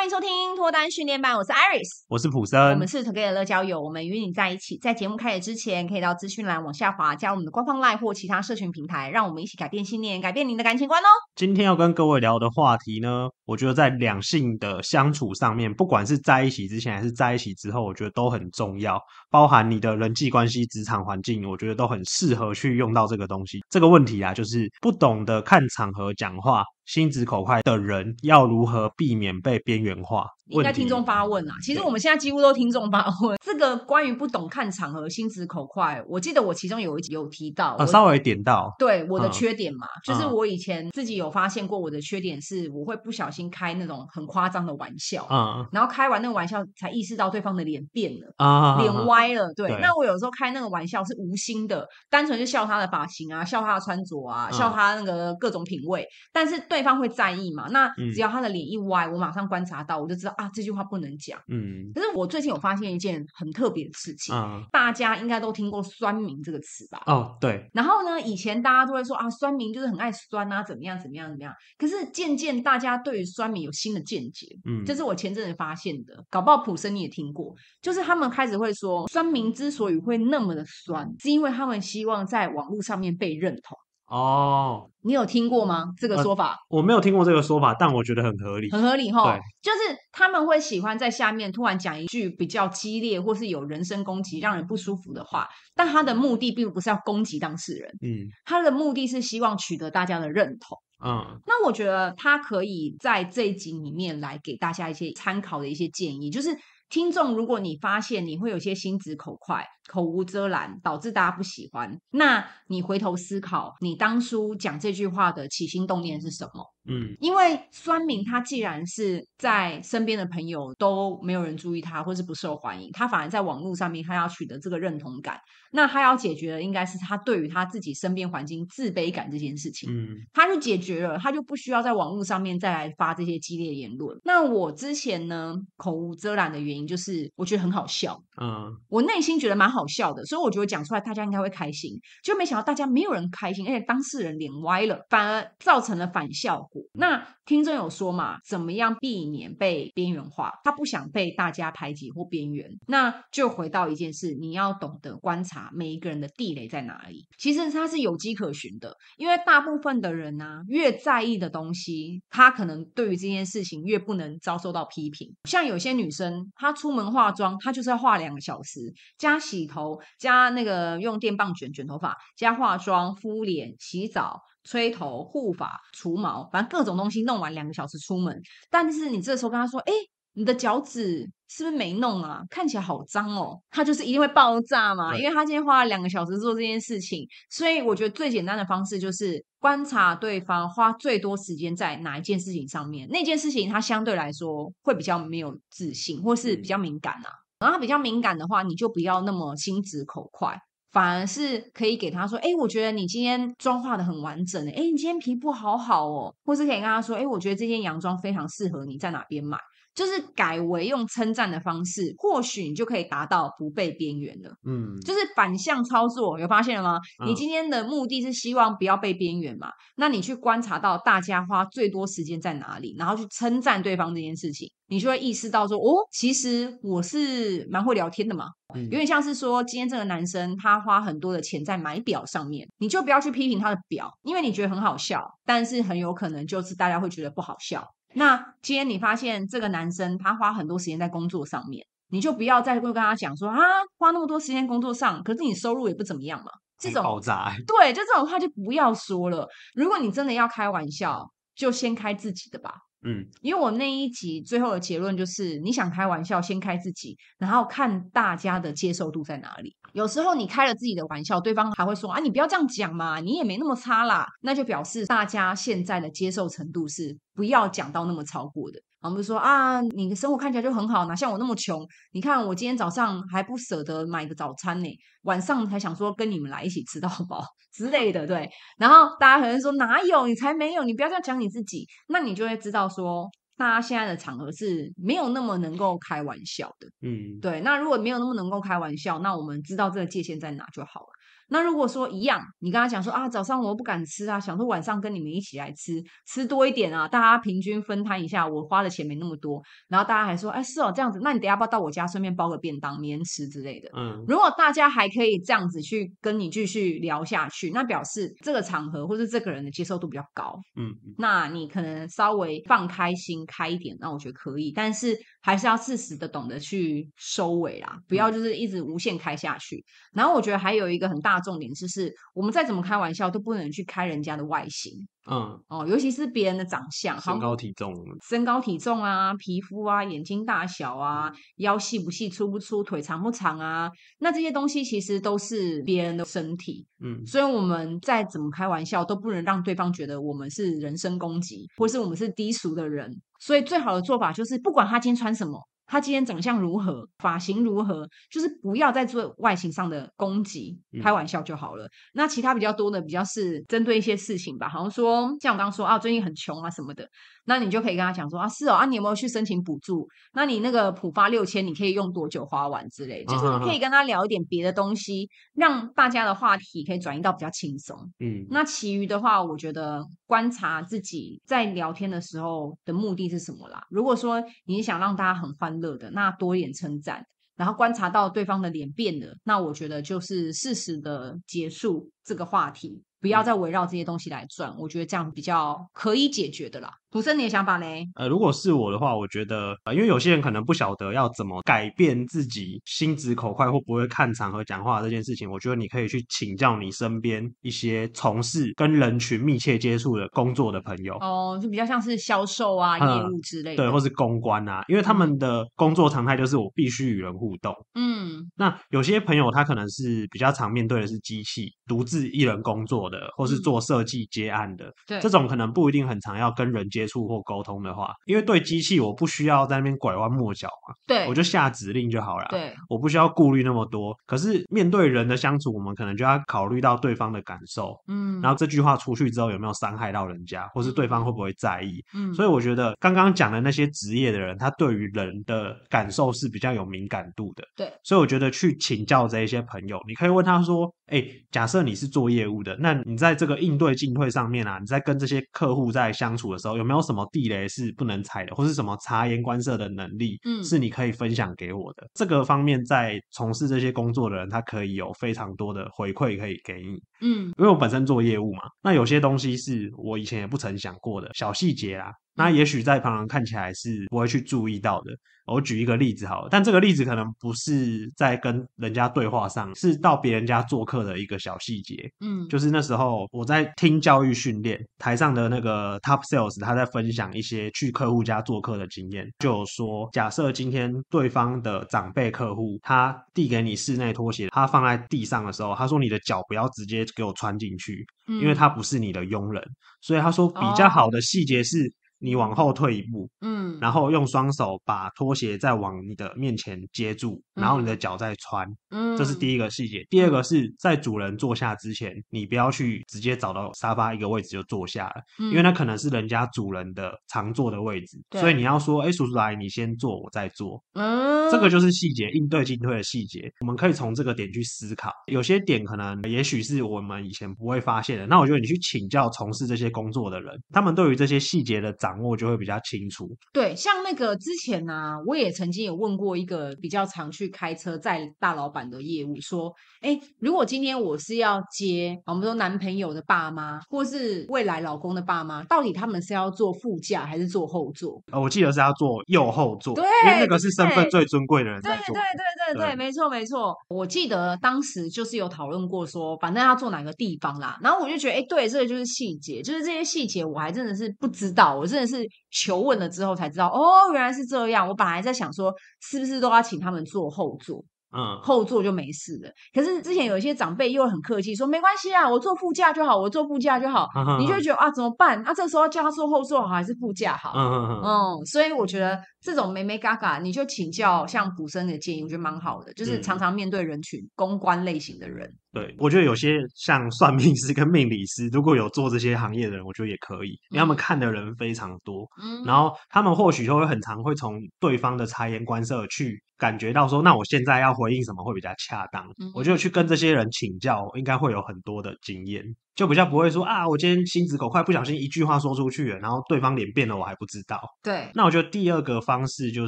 欢迎收听脱单训练班，我是 Iris，我是普森，我们是 Together 乐交友，我们与你在一起。在节目开始之前，可以到资讯栏往下滑，加入我们的官方 LINE 或其他社群平台，让我们一起改变信念，改变您的感情观哦。今天要跟各位聊的话题呢，我觉得在两性的相处上面，不管是在一起之前还是在一起之后，我觉得都很重要，包含你的人际关系、职场环境，我觉得都很适合去用到这个东西。这个问题啊，就是不懂得看场合讲话。心直口快的人要如何避免被边缘化？应该听众发问啊，其实我们现在几乎都听众发问。这个关于不懂看场合、心直口快，我记得我其中有一集有提到，啊，稍微点到，对我的缺点嘛，嗯、就是我以前自己有发现过，我的缺点是我会不小心开那种很夸张的玩笑，嗯，然后开完那个玩笑才意识到对方的脸变了，啊，脸歪了，对。那我有时候开那个玩笑是无心的，单纯就笑他的发型啊，笑他的穿着啊，笑他那个各种品味，但是对方会在意嘛？那只要他的脸一歪，我马上观察到，我就知道。啊，这句话不能讲。嗯，可是我最近有发现一件很特别的事情，嗯，大家应该都听过“酸民”这个词吧？哦，对。然后呢，以前大家都会说啊，酸民就是很爱酸啊，怎么样怎么样怎么样。可是渐渐大家对于酸民有新的见解，嗯，这是我前阵子发现的。搞不好普生你也听过，就是他们开始会说，酸民之所以会那么的酸，是因为他们希望在网络上面被认同。哦，你有听过吗？这个说法？呃，我没有听过这个说法，但我觉得很合理，很合理哈。就是他们会喜欢在下面突然讲一句比较激烈或是有人身攻击、让人不舒服的话，但他的目的并不是要攻击当事人，嗯，他的目的是希望取得大家的认同，嗯。那我觉得他可以在这一集里面来给大家一些参考的一些建议，就是。听众，如果你发现你会有些心直口快、口无遮拦，导致大家不喜欢，那你回头思考，你当初讲这句话的起心动念是什么？嗯，因为酸民他既然是在身边的朋友都没有人注意他，或是不受欢迎，他反而在网络上面他要取得这个认同感，那他要解决的应该是他对于他自己身边环境自卑感这件事情。嗯，他就解决了，他就不需要在网络上面再来发这些激烈言论。那我之前呢，口无遮拦的原因就是我觉得很好笑，嗯，我内心觉得蛮好好笑的，所以我觉得讲出来大家应该会开心，就没想到大家没有人开心，而且当事人脸歪了，反而造成了反效果。那听众有说嘛，怎么样避免被边缘化？他不想被大家排挤或边缘，那就回到一件事，你要懂得观察每一个人的地雷在哪里。其实他是有迹可循的，因为大部分的人呢、越在意的东西，他可能对于这件事情越不能遭受到批评。像有些女生，她出门化妆，她就是要化两个小时，加洗头，加那个用电棒卷卷头发，加化妆、敷脸、洗澡。吹头、护发、除毛，反正各种东西弄完两个小时出门。但是你这时候跟他说：“哎，你的脚趾是不是没弄啊？看起来好脏哦。”他就是一定会爆炸嘛，因为他今天花了两个小时做这件事情。所以我觉得最简单的方式就是观察对方花最多时间在哪一件事情上面。那件事情他相对来说会比较没有自信，或是比较敏感啊。然后他比较敏感的话，你就不要那么心直口快。反而是可以给他说，哎，我觉得你今天妆化的很完整，哎，你今天皮肤好好哦，或是可以跟他说，哎，我觉得这件洋装非常适合你，在哪边买？就是改为用称赞的方式，或许你就可以达到不被边缘了。嗯，就是反向操作，有发现了吗？嗯、你今天的目的是希望不要被边缘嘛？那你去观察到大家花最多时间在哪里，然后去称赞对方这件事情，你就会意识到说，哦，其实我是蛮会聊天的嘛。嗯、有点像是说，今天这个男生他花很多的钱在买表上面，你就不要去批评他的表，因为你觉得很好笑，但是很有可能就是大家会觉得不好笑。那今天你发现这个男生他花很多时间在工作上面，你就不要再会跟他讲说啊，花那么多时间工作上，可是你收入也不怎么样嘛。这种爆炸，对，就这种话就不要说了。如果你真的要开玩笑，就先开自己的吧。嗯，因为我那一集最后的结论就是，你想开玩笑，先开自己，然后看大家的接受度在哪里。有时候你开了自己的玩笑，对方还会说啊，你不要这样讲嘛，你也没那么差啦。那就表示大家现在的接受程度是不要讲到那么超过的。我们说啊，你的生活看起来就很好，哪像我那么穷？你看我今天早上还不舍得买个早餐呢，晚上才想说跟你们来一起吃到饱 之类的，对。然后大家可能说哪有，你才没有，你不要这样讲你自己，那你就会知道说，大家现在的场合是没有那么能够开玩笑的，嗯，对。那如果没有那么能够开玩笑，那我们知道这个界限在哪就好了。那如果说一样，你跟他讲说啊，早上我不敢吃啊，想说晚上跟你们一起来吃，吃多一点啊，大家平均分摊一下，我花的钱没那么多。然后大家还说，哎，是哦，这样子，那你等下要不要到我家顺便包个便当，明天吃之类的。嗯，如果大家还可以这样子去跟你继续聊下去，那表示这个场合或是这个人的接受度比较高。嗯，那你可能稍微放开心开一点，那我觉得可以，但是还是要适时的懂得去收尾啦，不要就是一直无限开下去。然后我觉得还有一个很大重点就是，我们再怎么开玩笑都不能去开人家的外形，嗯。哦，尤其是别人的长相，身高体重，身高体重啊，皮肤啊，眼睛大小啊，腰细不细，粗不粗，腿长不长啊，那这些东西其实都是别人的身体，嗯，所以我们再怎么开玩笑都不能让对方觉得我们是人身攻击，或是我们是低俗的人，所以最好的做法就是，不管他今天穿什么。他今天长相如何，发型如何，就是不要再做外形上的攻击，开玩笑就好了。嗯、那其他比较多的，比较是针对一些事情吧，好像说像我刚刚说啊，最近很穷啊什么的。那你就可以跟他讲说啊，是哦啊，你有没有去申请补助？那你那个浦发六千，你可以用多久花完之类？就是你可以跟他聊一点别的东西，让大家的话题可以转移到比较轻松。嗯，那其余的话，我觉得观察自己在聊天的时候的目的是什么啦。如果说你想让大家很欢乐的，那多一点称赞，然后观察到对方的脸变了，那我觉得就是适时的结束这个话题。不要再围绕这些东西来转，我觉得这样比较可以解决的啦。土生，你的想法呢？呃，如果是我的话，我觉得，呃，因为有些人可能不晓得要怎么改变自己心直口快或不会看场合讲话这件事情，我觉得你可以去请教你身边一些从事跟人群密切接触的工作的朋友。哦，就比较像是销售啊、嗯、业务之类的，对，或是公关啊，因为他们的工作常态就是我必须与人互动。嗯，那有些朋友他可能是比较常面对的是机器，独自一人工作的。或是做设计接案的，对，这种可能不一定很常要跟人接触或沟通的话，因为对机器我不需要在那边拐弯抹角嘛，对，我就下指令就好了，对，我不需要顾虑那么多。可是面对人的相处，我们可能就要考虑到对方的感受，嗯，然后这句话出去之后有没有伤害到人家，或是对方会不会在意，嗯，所以我觉得刚刚讲的那些职业的人，他对于人的感受是比较有敏感度的，对，所以我觉得去请教这一些朋友，你可以问他说，哎，假设你是做业务的，那你在这个应对进退上面啊，你在跟这些客户在相处的时候，有没有什么地雷是不能踩的，或是什么察言观色的能力，嗯，是你可以分享给我的？这个方面，在从事这些工作的人，他可以有非常多的回馈可以给你，嗯，因为我本身做业务嘛，那有些东西是我以前也不曾想过的小细节啦。那也许在旁人看起来是不会去注意到的。我举一个例子好了，但这个例子可能不是在跟人家对话上，是到别人家做客的一个小细节。嗯，就是那时候我在听教育训练，台上的那个 Top Sales 他在分享一些去客户家做客的经验，就有说，假设今天对方的长辈客户他递给你室内拖鞋，他放在地上的时候，他说你的脚不要直接给我穿进去，因为他不是你的佣人，所以他说比较好的细节是。你往后退一步，嗯，然后用双手把拖鞋再往你的面前接住，嗯、然后你的脚再穿，嗯，这是第一个细节。第二个。是在主人坐下之前，你不要去直接找到沙发一个位置就坐下了，嗯、因为那可能是人家主人的常坐的位置，所以你要说，哎，叔叔阿姨，你先坐，我再坐，嗯，这个就是细节，应对进退的细节，我们可以从这个点去思考。有些点可能也许是我们以前不会发现的，那我觉得你去请教从事这些工作的人，他们对于这些细节的掌掌握就会比较清楚。对，像那个之前呢、啊，我也曾经有问过一个比较常去开车载大老板的业务，说：哎，如果今天我是要接我们说男朋友的爸妈，或是未来老公的爸妈，到底他们是要坐副驾还是坐后座？呃，我记得是要坐右后座，对，因为那个是身份最尊贵的人在坐。对对对对对，对没错没错。我记得当时就是有讨论过说，反正要坐哪个地方啦。然后我就觉得，哎，对，这个就是细节，就是这些细节，我还真的是不知道，我真的是求问了之后才知道，哦，原来是这样。我本来在想说，是不是都要请他们坐后座？嗯，后座就没事了。可是之前有一些长辈又很客气，说没关系啊，我坐副驾就好，我坐副驾就好。嗯、你就觉得啊，怎么办？啊，这时候要叫他坐后座好还是副驾好？嗯嗯嗯。嗯，所以我觉得这种眉眉角角，你就请教像普生的建议，我觉得蛮好的，就是常常面对人群、嗯、公关类型的人。对，我觉得有些像算命师跟命理师，如果有做这些行业的人，我觉得也可以，因为他们看的人非常多，嗯，然后他们或许就会很常会从对方的察言观色去感觉到说，那我现在要回应什么会比较恰当。嗯，我觉得去跟这些人请教，应该会有很多的经验，就比较不会说啊，我今天心直口快，不小心一句话说出去了，然后对方脸变了，我还不知道。对，那我觉得第二个方式就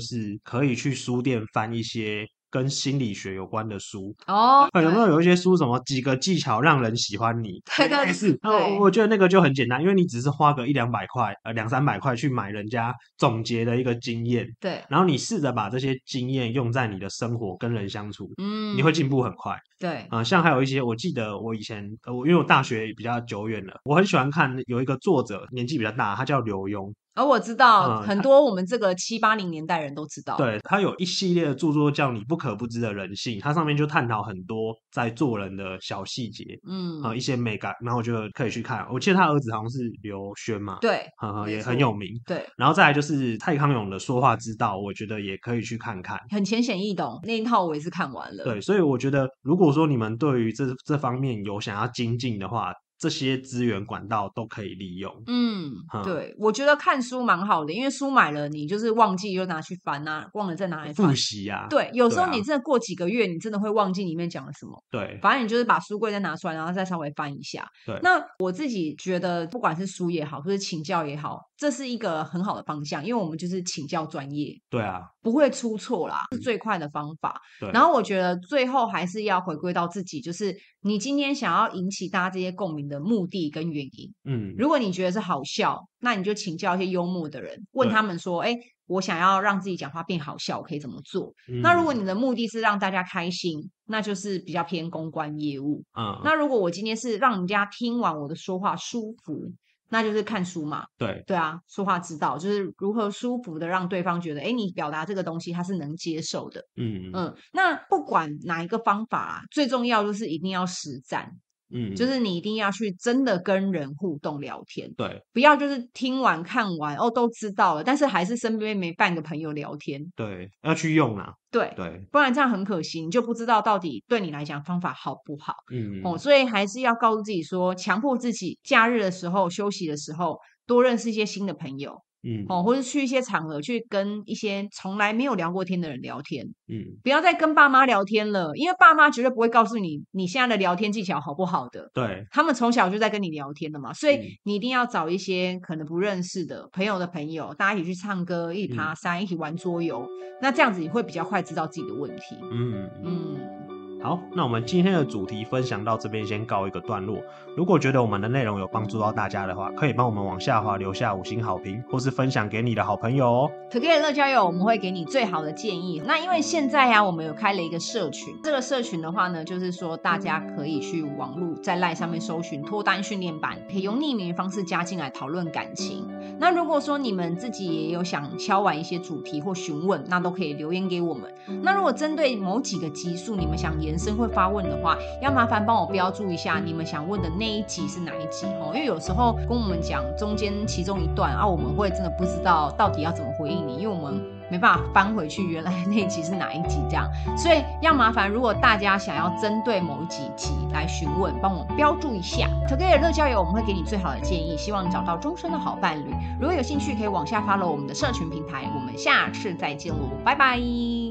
是可以去书店翻一些。跟心理学有关的书哦，有没有有一些书，什么几个技巧让人喜欢你？对对是，我我觉得那个就很简单，因为你只是花个一两百块，呃，两三百块去买人家总结的一个经验，对，然后你试着把这些经验用在你的生活跟人相处，嗯，你会进步很快。对，啊、呃，像还有一些，我记得我以前，呃，我因为我大学比较久远了，我很喜欢看有一个作者年纪比较大，他叫刘墉。而、哦、我知道、嗯、很多我们这个七八零年代人都知道，对，他有一系列的著作叫《你不可不知的人性》，它上面就探讨很多在做人的小细节，嗯，啊、呃，一些美感，然后我就可以去看。我记得他儿子好像是刘轩嘛，对，嗯，也很有名，对。然后再来就是蔡康永的说话之道，我觉得也可以去看看，很浅显易懂，那一套我也是看完了。对，所以我觉得如果说你们对于这这方面有想要精进的话，这些资源管道都可以利用。嗯，对，我觉得看书蛮好的，因为书买了，你就是忘记又拿去翻啊，忘了再拿来复习啊。对，有时候你真的过几个月，你真的会忘记里面讲了什么。对，反正你就是把书柜再拿出来，然后再稍微翻一下。对，那我自己觉得，不管是书也好，或者请教也好，这是一个很好的方向，因为我们就是请教专业。对啊，不会出错啦，是最快的方法。对，然后我觉得最后还是要回归到自己，就是你今天想要引起大家这些共鸣的目的跟原因，嗯，如果你觉得是好笑，那你就请教一些幽默的人，问他们说：“哎，我想要让自己讲话变好笑，我可以怎么做？”嗯，那如果你的目的是让大家开心，那就是比较偏公关业务。嗯，那如果我今天是让人家听完我的说话舒服。那就是看书嘛，对对啊，说话之道就是如何舒服的让对方觉得，哎，你表达这个东西他是能接受的，嗯嗯。那不管哪一个方法啊，最重要就是一定要实战。嗯，就是你一定要去真的跟人互动聊天，对，不要就是听完看完哦都知道了，但是还是身边没半个朋友聊天，对，要去用啊，对对，不然这样很可惜，你就不知道到底对你来讲方法好不好，嗯哦，所以还是要告诉自己说，强迫自己假日的时候休息的时候多认识一些新的朋友。嗯，哦，或者去一些场合去跟一些从来没有聊过天的人聊天，嗯，不要再跟爸妈聊天了，因为爸妈绝对不会告诉你你现在的聊天技巧好不好的，对，他们从小就在跟你聊天的嘛，所以你一定要找一些可能不认识的朋友的朋友，大家一起去唱歌，一起爬山，嗯，一起玩桌游，那这样子你会比较快知道自己的问题，嗯。嗯。好，那我们今天的主题分享到这边，先告一个段落。如果觉得我们的内容有帮助到大家的话，可以帮我们往下滑留下五星好评，或是分享给你的好朋友哦。Together 乐交友，我们会给你最好的建议。那因为现在呀、我们有开了一个社群，这个社群的话呢，就是说大家可以去网络在 LINE 上面搜寻脱单训练班，可以用匿名方式加进来讨论感情。那如果说你们自己也有想敲完一些主题或询问，那都可以留言给我们。那如果针对某几个集数，你们想延伸会发问的话，要麻烦帮我标注一下你们想问的那一集是哪一集哦，因为有时候跟我们讲中间其中一段啊，我们会真的不知道到底要怎么回应你，因为我们没办法翻回去原来那一集是哪一集这样，所以要麻烦如果大家想要针对某几集来询问，帮我标注一下。Together 乐交友，我们会给你最好的建议，希望你找到终身的好伴侣。如果有兴趣，可以往下 follow 我们的社群平台。我们下次再见喽，拜拜。